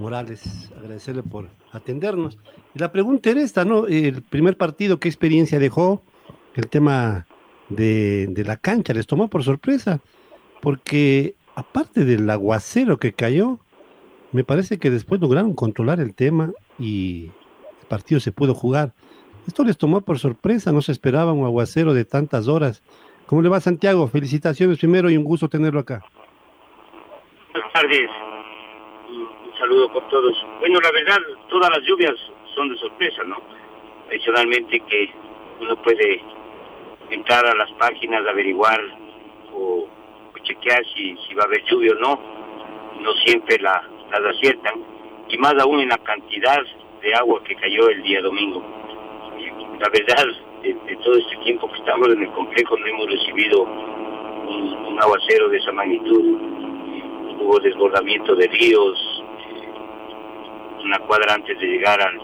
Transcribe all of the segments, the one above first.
Morales, agradecerle por atendernos. La pregunta era esta, ¿no? El primer partido, ¿qué experiencia dejó? El tema de, de la cancha, les tomó por sorpresa, porque aparte del aguacero que cayó, me parece que después lograron controlar el tema y el partido se pudo jugar. Esto les tomó por sorpresa, no se esperaba un aguacero de tantas horas. ¿Cómo le va Santiago? Felicitaciones primero y un gusto tenerlo acá. Buenas tardes saludo por todos. Bueno, la verdad, todas las lluvias son de sorpresa, ¿no? Adicionalmente que uno puede entrar a las páginas, averiguar o, chequear si, si va a haber lluvia o no. No siempre la, las aciertan. Y más aún en la cantidad de agua que cayó el día domingo. La verdad, de, todo este tiempo que estamos en el complejo no hemos recibido un, un aguacero de esa magnitud. Hubo desbordamiento de ríos, una cuadra antes de llegar al,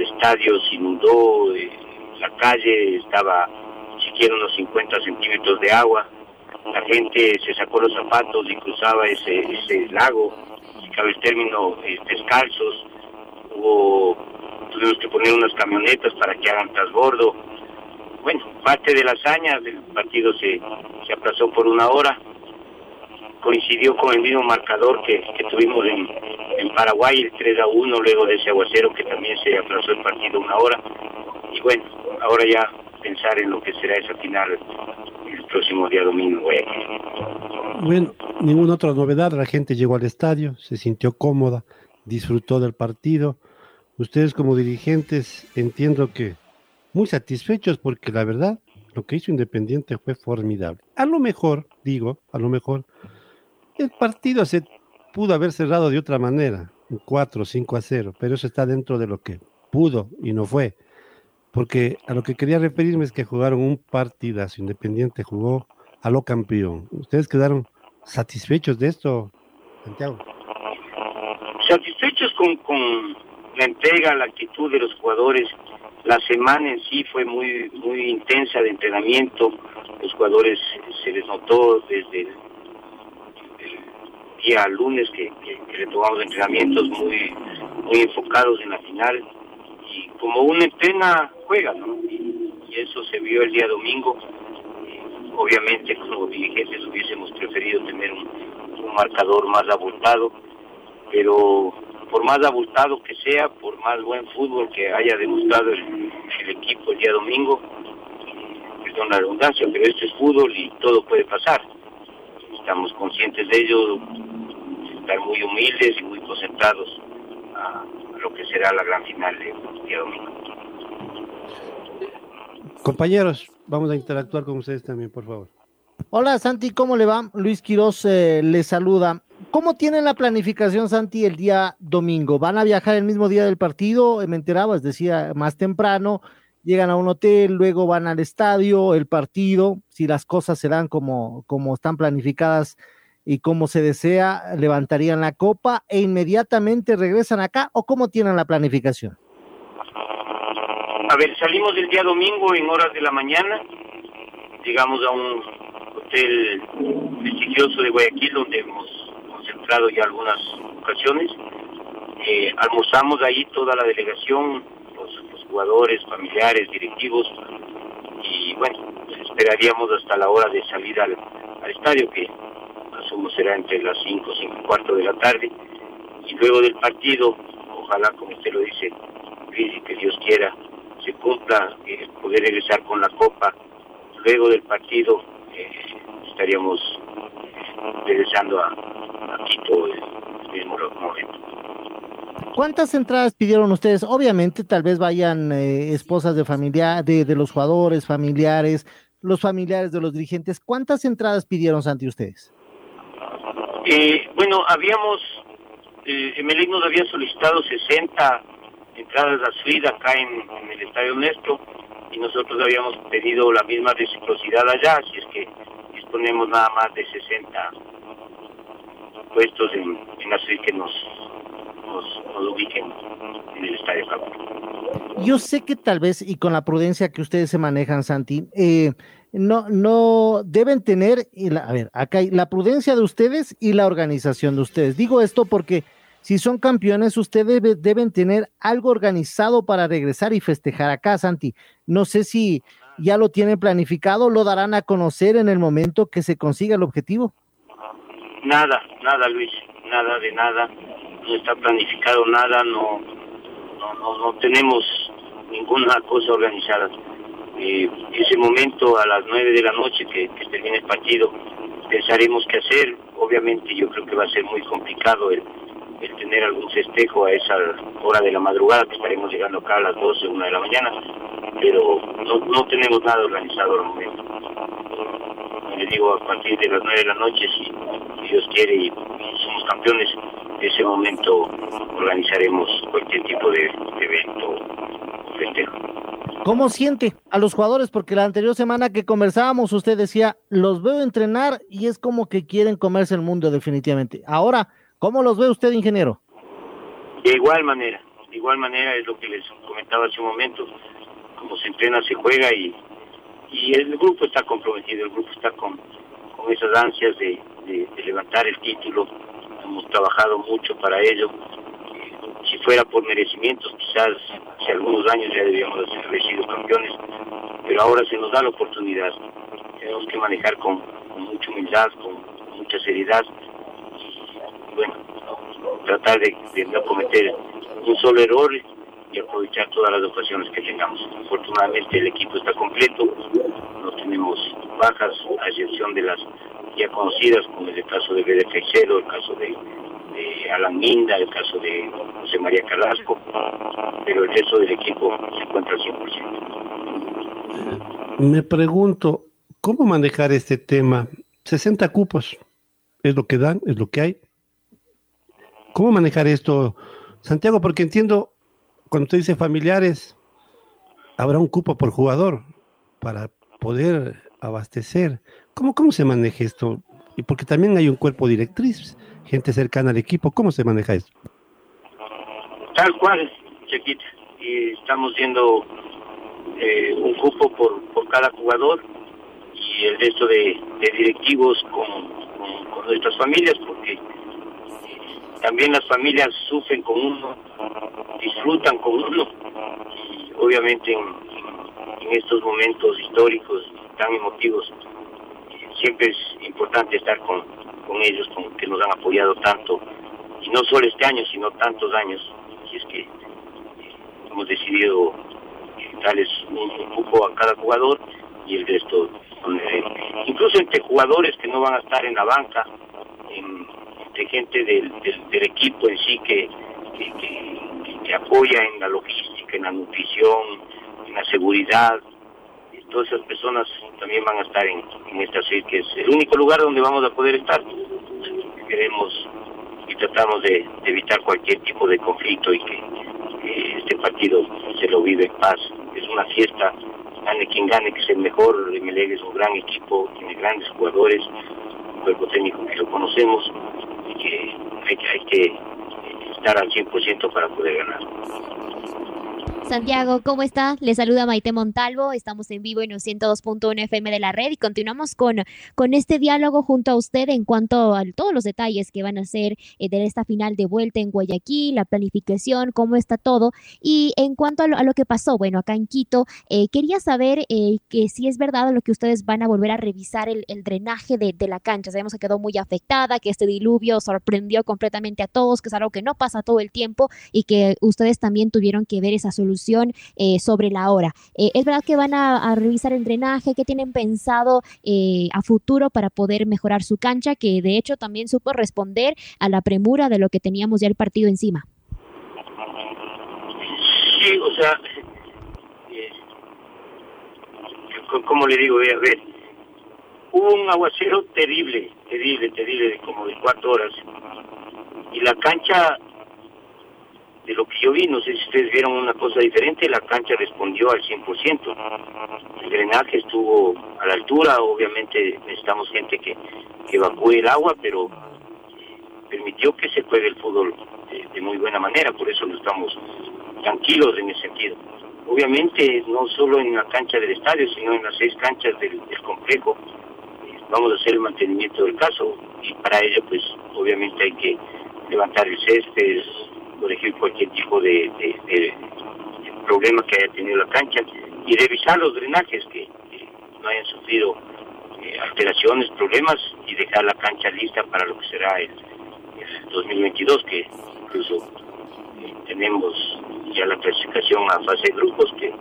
estadio se inundó, eh, la calle estaba siquiera unos 50 centímetros de agua, la gente se sacó los zapatos y cruzaba ese, ese lago, si cabe el término, eh, descalzos, tuvimos que poner unas camionetas para que hagan transbordo. Bueno, parte de la hazaña, el partido se, se aplazó por una hora, coincidió con el mismo marcador que, tuvimos en, en, Paraguay, el 3 a 1, luego de ese aguacero que también se aplazó el partido una hora. Y bueno, ahora ya pensar en lo que será esa final el próximo día domingo. Bueno, ninguna otra novedad, la gente llegó al estadio, se sintió cómoda, disfrutó del partido. Ustedes como dirigentes entiendo que muy satisfechos porque la verdad lo que hizo Independiente fue formidable. A lo mejor, digo, a lo mejor el partido se pudo haber cerrado de otra manera, 4 5 a 0, pero eso está dentro de lo que pudo y no fue. Porque a lo que quería referirme es que jugaron un partidazo, Independiente jugó a lo campeón. ¿Ustedes quedaron satisfechos de esto, Santiago? Satisfechos con, con la entrega, la actitud de los jugadores. La semana en sí fue muy muy intensa de entrenamiento. Los jugadores se les notó desde lunes que, que, le tomamos entrenamientos muy, muy enfocados en la final y como uno entrena juega, ¿no? Y, eso se vio el día domingo. obviamente como dirigentes hubiésemos preferido tener un, marcador más abultado, pero por más abultado que sea, por más buen fútbol que haya demostrado el, el equipo el día domingo, perdón la redundancia, pero esto es fútbol y todo puede pasar. Estamos conscientes de ello, estar muy humildes y muy concentrados a, lo que será la gran final de día domingo. Compañeros, vamos a interactuar con ustedes también, por favor. Hola Santi, ¿cómo le va? Luis Quiroz eh, le saluda. ¿Cómo tienen la planificación, Santi, el día domingo? ¿Van a viajar el mismo día del partido? Eh, me enteraba, decía, más temprano, llegan a un hotel, luego van al estadio, el partido, si las cosas se dan como, como están planificadas y como se desea, levantarían la copa e inmediatamente regresan acá o cómo tienen la planificación? A ver, salimos el día domingo en horas de la mañana, llegamos a un hotel prestigioso de Guayaquil donde hemos concentrado ya algunas ocasiones, eh, almorzamos ahí toda la delegación, los, jugadores, familiares, directivos, y bueno, esperaríamos hasta la hora de salir al, al estadio que será entre las 5, 5 y cuarto de la tarde, y luego del partido, ojalá como usted lo dice, que Dios quiera, se cumpla, eh, poder regresar con la copa, luego del partido, eh, estaríamos regresando a, a Quito el mismo momento. ¿Cuántas entradas pidieron ustedes? Obviamente, tal vez vayan eh, esposas de familia, de, los jugadores, familiares, los familiares de los dirigentes. ¿Cuántas entradas pidieron ante ustedes? Eh, bueno, habíamos, eh, nos había solicitado 60 entradas a suite acá en, el Estadio Néstor y nosotros habíamos pedido la misma reciprocidad allá, así es que disponemos nada más de 60 puestos en, en la suite que nos, nos, nos ubiquen en el Estadio Campo. Yo sé que tal vez, y con la prudencia que ustedes se manejan, Santi, eh, no, no deben tener, a ver, acá hay la prudencia de ustedes y la organización de ustedes. Digo esto porque si son campeones, ustedes deben tener algo organizado para regresar y festejar acá, Santi. No sé si ya lo tienen planificado, lo darán a conocer en el momento que se consiga el objetivo. Nada, nada, Luis, nada de nada, no está planificado nada, no, no, no, no tenemos ninguna cosa organizada. Eh, ese momento a las nueve de la noche que, que, termine el partido pensaremos qué hacer. Obviamente yo creo que va a ser muy complicado el, tener algún festejo a esa hora de la madrugada, que estaremos llegando acá a las 12, una de la mañana, pero no, no tenemos nada organizado al momento. Les digo, a partir de las nueve de la noche, si, Dios quiere y, somos campeones, ese momento organizaremos cualquier tipo de, de evento festejo. ¿Cómo siente a los jugadores? Porque la anterior semana que conversábamos, usted decía, los veo entrenar y es como que quieren comerse el mundo definitivamente. Ahora, ¿cómo los ve usted, ingeniero? De igual manera, de igual manera es lo que les comentaba hace un momento. Como se entrena, se juega y, el grupo está comprometido, el grupo está con, con esas ansias de, de, de levantar el título. Hemos trabajado mucho para ello fuera por merecimientos, quizás hace algunos años ya debíamos haber sido campeones, pero ahora se nos da la oportunidad. Tenemos que manejar con, mucha humildad, con, mucha seriedad y, bueno, tratar de, no cometer un solo error y aprovechar todas las ocasiones que tengamos. Afortunadamente el equipo está completo, no tenemos bajas, a excepción de las ya conocidas, como es el caso de Bede Feixedo, el caso de de Alan Minda, el caso de José María Carrasco, pero el resto del equipo se encuentra al 100%. Me pregunto, ¿cómo manejar este tema? 60 cupos, es lo que dan, es lo que hay. ¿Cómo manejar esto, Santiago? Porque entiendo, cuando usted dice familiares, habrá un cupo por jugador para poder abastecer. ¿Cómo, cómo se maneja esto? Y porque también hay un cuerpo directriz gente cercana al equipo. ¿Cómo se maneja eso? Tal cual, Chequita. Y estamos viendo eh, un cupo por, por cada jugador y el resto de, directivos con, nuestras familias, porque también las familias sufren con uno, disfrutan con uno, y obviamente en, en estos momentos históricos tan emotivos, siempre es importante estar con, con ellos, con, que nos han apoyado tanto, y no solo este año, sino tantos años, y es que hemos decidido darles un, un a cada jugador y el resto, incluso entre jugadores que no van a estar en la banca, en, entre gente del, del, del, equipo en sí que, que, que, que apoya en la logística, en la nutrición, en la seguridad, todas esas personas también van a estar en, en esta suite, que es el único lugar donde vamos a poder estar. Queremos y tratamos de, evitar cualquier tipo de conflicto y que, este partido se lo vive en paz. Es una fiesta, gane quien gane, que es el mejor. Emelec es un gran equipo, tiene grandes jugadores, un cuerpo técnico que lo conocemos y que hay hay que estar al 100% para poder ganar. Santiago, ¿cómo está? Le saluda Maite Montalvo. Estamos en vivo en los 102.1 FM de la red y continuamos con, con este diálogo junto a usted en cuanto a todos los detalles que van a ser eh, de esta final de vuelta en Guayaquil, la planificación, cómo está todo. Y en cuanto a lo, a lo que pasó, bueno, acá en eh, quería saber eh, que si es verdad lo que ustedes van a volver a revisar el, el drenaje de, de, la cancha. Sabemos que quedó muy afectada, que este diluvio sorprendió completamente a todos, que es algo que no pasa todo el tiempo y que ustedes también tuvieron que ver esa solución eh, sobre la hora. Eh, ¿Es verdad que van a, revisar el drenaje? ¿Qué tienen pensado eh, a futuro para poder mejorar su cancha? Que de hecho también supo responder a la premura de lo que teníamos ya el partido encima. Sí, o sea, como le digo, a ver, hubo un aguacero terrible, terrible, terrible, como de cuatro horas. Y la cancha, de lo que yo vi, no sé si ustedes vieron una cosa diferente, la cancha respondió al 100%. El drenaje estuvo a la altura, obviamente necesitamos gente que, evacúe el agua, pero permitió que se juegue el fútbol de, muy buena manera, por eso no estamos tranquilos en ese sentido. Obviamente, no solo en la cancha del estadio, sino en las seis canchas del complejo, vamos a hacer el mantenimiento del caso y para ello pues obviamente hay que levantar el césped, corregir cualquier tipo de, problema que haya tenido la cancha y revisar los drenajes que, no hayan sufrido eh, alteraciones, problemas y dejar la cancha lista para lo que será el, 2022 que incluso eh, tenemos ya la clasificación a fase de grupos que eh,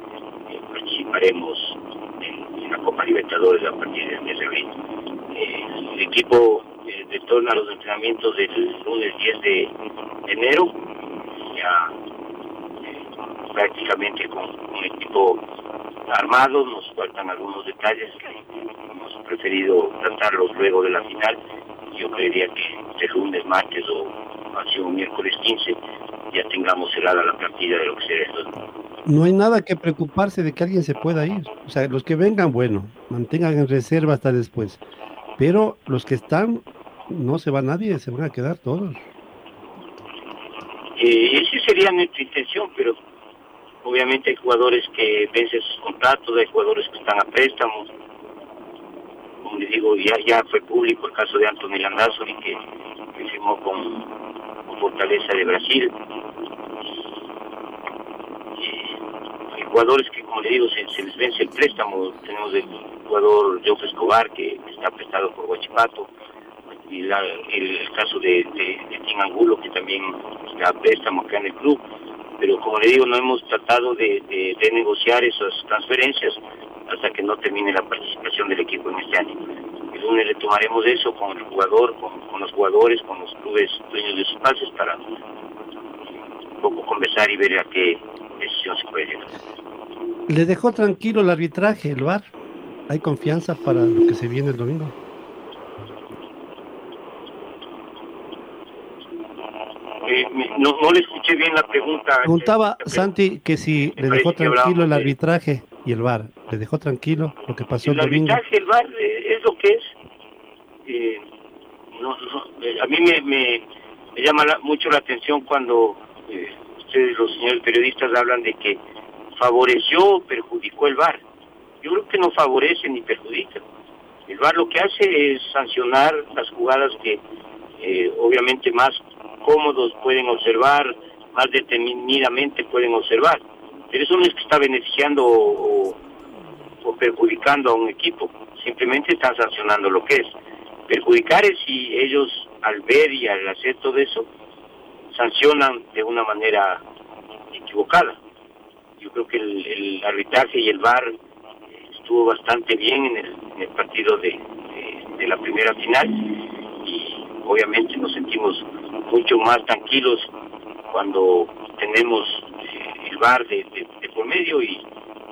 participaremos en, la Copa Libertadores a partir del mes de abril. El equipo retorna a los entrenamientos del lunes 10 de enero, prácticamente con un equipo armado, nos faltan algunos detalles hemos preferido tratarlos luego de la final. Yo creería que este lunes, martes o así un miércoles 15 ya tengamos cerrada la partida de lo que será esto. No hay nada que preocuparse de que alguien se pueda ir. O sea, los que vengan, bueno, mantengan en reserva hasta después. Pero los que están, no se va nadie, se van a quedar todos. Eh, esa sería nuestra intención, pero obviamente hay jugadores que vencen sus contratos, hay jugadores que están a préstamos. Como les digo, ya, ya fue público el caso de Anthony Landazuri que, firmó con, Fortaleza de Brasil. hay jugadores que, como le digo, se, se les vence el préstamo. Tenemos el jugador Joe Escobar, que está prestado por Guachipato, y el, caso de, de, Tim Angulo, que también está préstamo acá en el club. Pero como le digo, no hemos tratado de, de, negociar esas transferencias hasta que no termine la participación del equipo en este año. El lunes retomaremos eso con el jugador, con, los jugadores, con los clubes dueños de sus pases para un poco conversar y ver a qué decisión se puede llegar. ¿Le dejó tranquilo el arbitraje, el VAR? ¿Hay confianza para lo que se viene el domingo? Eh, no, no, le escuché bien la pregunta. Preguntaba Santi que si le dejó tranquilo el arbitraje y el VAR. ¿Le dejó tranquilo lo que pasó el, el domingo? El arbitraje, el VAR eh, es lo que es. Eh, no, a mí me, me, llama mucho la atención cuando ustedes, los señores periodistas, hablan de que favoreció o perjudicó el VAR yo creo que no favorece ni perjudica. El VAR lo que hace es sancionar las jugadas que eh, obviamente más cómodos pueden observar, más determinadamente pueden observar. Pero eso no es que está beneficiando o, perjudicando a un equipo, simplemente están sancionando lo que es. Perjudicar es si ellos al ver y al hacer todo eso sancionan de una manera equivocada. Yo creo que el, el arbitraje y el VAR estuvo bastante bien en el, partido de, la primera final y obviamente nos sentimos mucho más tranquilos cuando tenemos eh, el bar de, por medio y,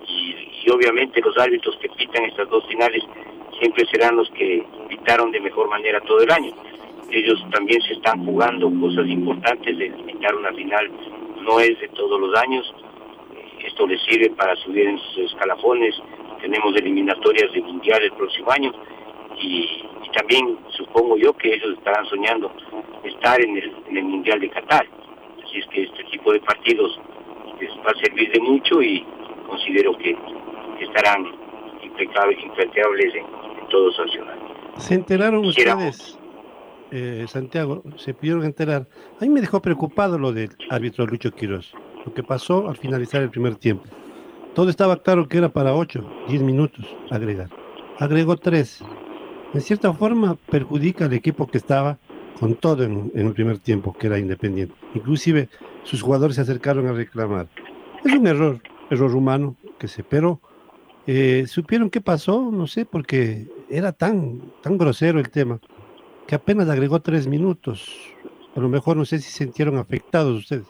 y, obviamente los árbitros que pitan estas dos finales siempre serán los que pitaron de mejor manera todo el año. Ellos también se están jugando cosas importantes, de pitar una final no es de todos los años, esto les sirve para subir en sus escalafones tenemos eliminatorias de mundial el próximo año y, también supongo yo que ellos estarán soñando estar en el, mundial de Qatar. Así es que este tipo de partidos les va a servir de mucho y considero que, estarán impecables, impecables en, todo sancional. ¿Se enteraron ustedes, eh, Santiago? Se pudieron enterar. A mí me dejó preocupado lo del árbitro Lucho Quiroz, lo que pasó al finalizar el primer tiempo. Todo estaba claro que era para 8, 10 minutos agregar. Agregó 3. En cierta forma perjudica al equipo que estaba con todo en, el primer tiempo, que era independiente. Inclusive sus jugadores se acercaron a reclamar. Es un error, error humano que se, pero eh, supieron qué pasó, no sé, porque era tan, tan grosero el tema que apenas agregó tres minutos. A lo mejor no sé si sintieron afectados ustedes.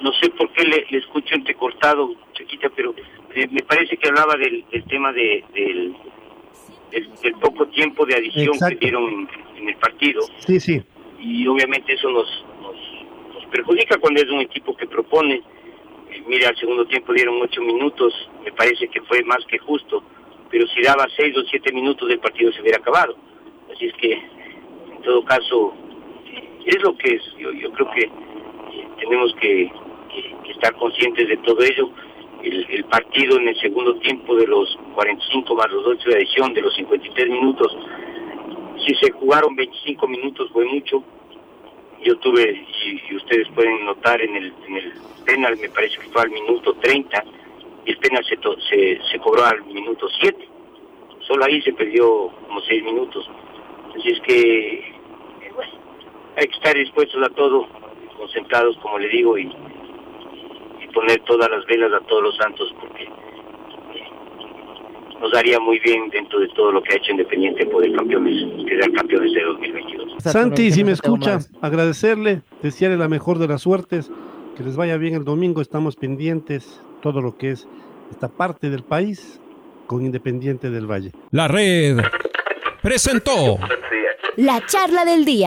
No, sé por qué le, escucho entrecortado, chiquita, pero eh, me parece que hablaba del, del tema de, del, del poco tiempo de adición Exacto. que dieron en, el partido. Sí, sí. y obviamente eso nos, nos, nos perjudica cuando es un equipo que propone. Eh, mira, al segundo tiempo dieron ocho minutos, me parece que fue más que justo, pero si daba seis o siete minutos el partido se hubiera acabado. Así es que, en todo caso, es lo que es. Yo, yo creo que eh, tenemos que, que- que estar conscientes de todo ello. El, el partido en el segundo tiempo de los 45 más los 8 de adición, de los 53 minutos, si se jugaron 25 minutos fue mucho. Yo tuve, y, y ustedes pueden notar en el, en el penal, me parece que fue al minuto 30, y el penal se, se, cobró al minuto 7. Solo ahí se perdió como 6 minutos. Así es que, eh, hay que estar dispuestos a todo, concentrados, como le digo, y poner todas las velas a todos los santos, porque nos daría muy bien dentro de todo lo que ha hecho Independiente poder campeones, quedar campeones de 2022. Santi, si me escucha, agradecerle, desearle la mejor de las suertes, que les vaya bien el domingo, estamos pendientes, todo lo que es esta parte del país con Independiente del Valle. La red presentó La charla del día.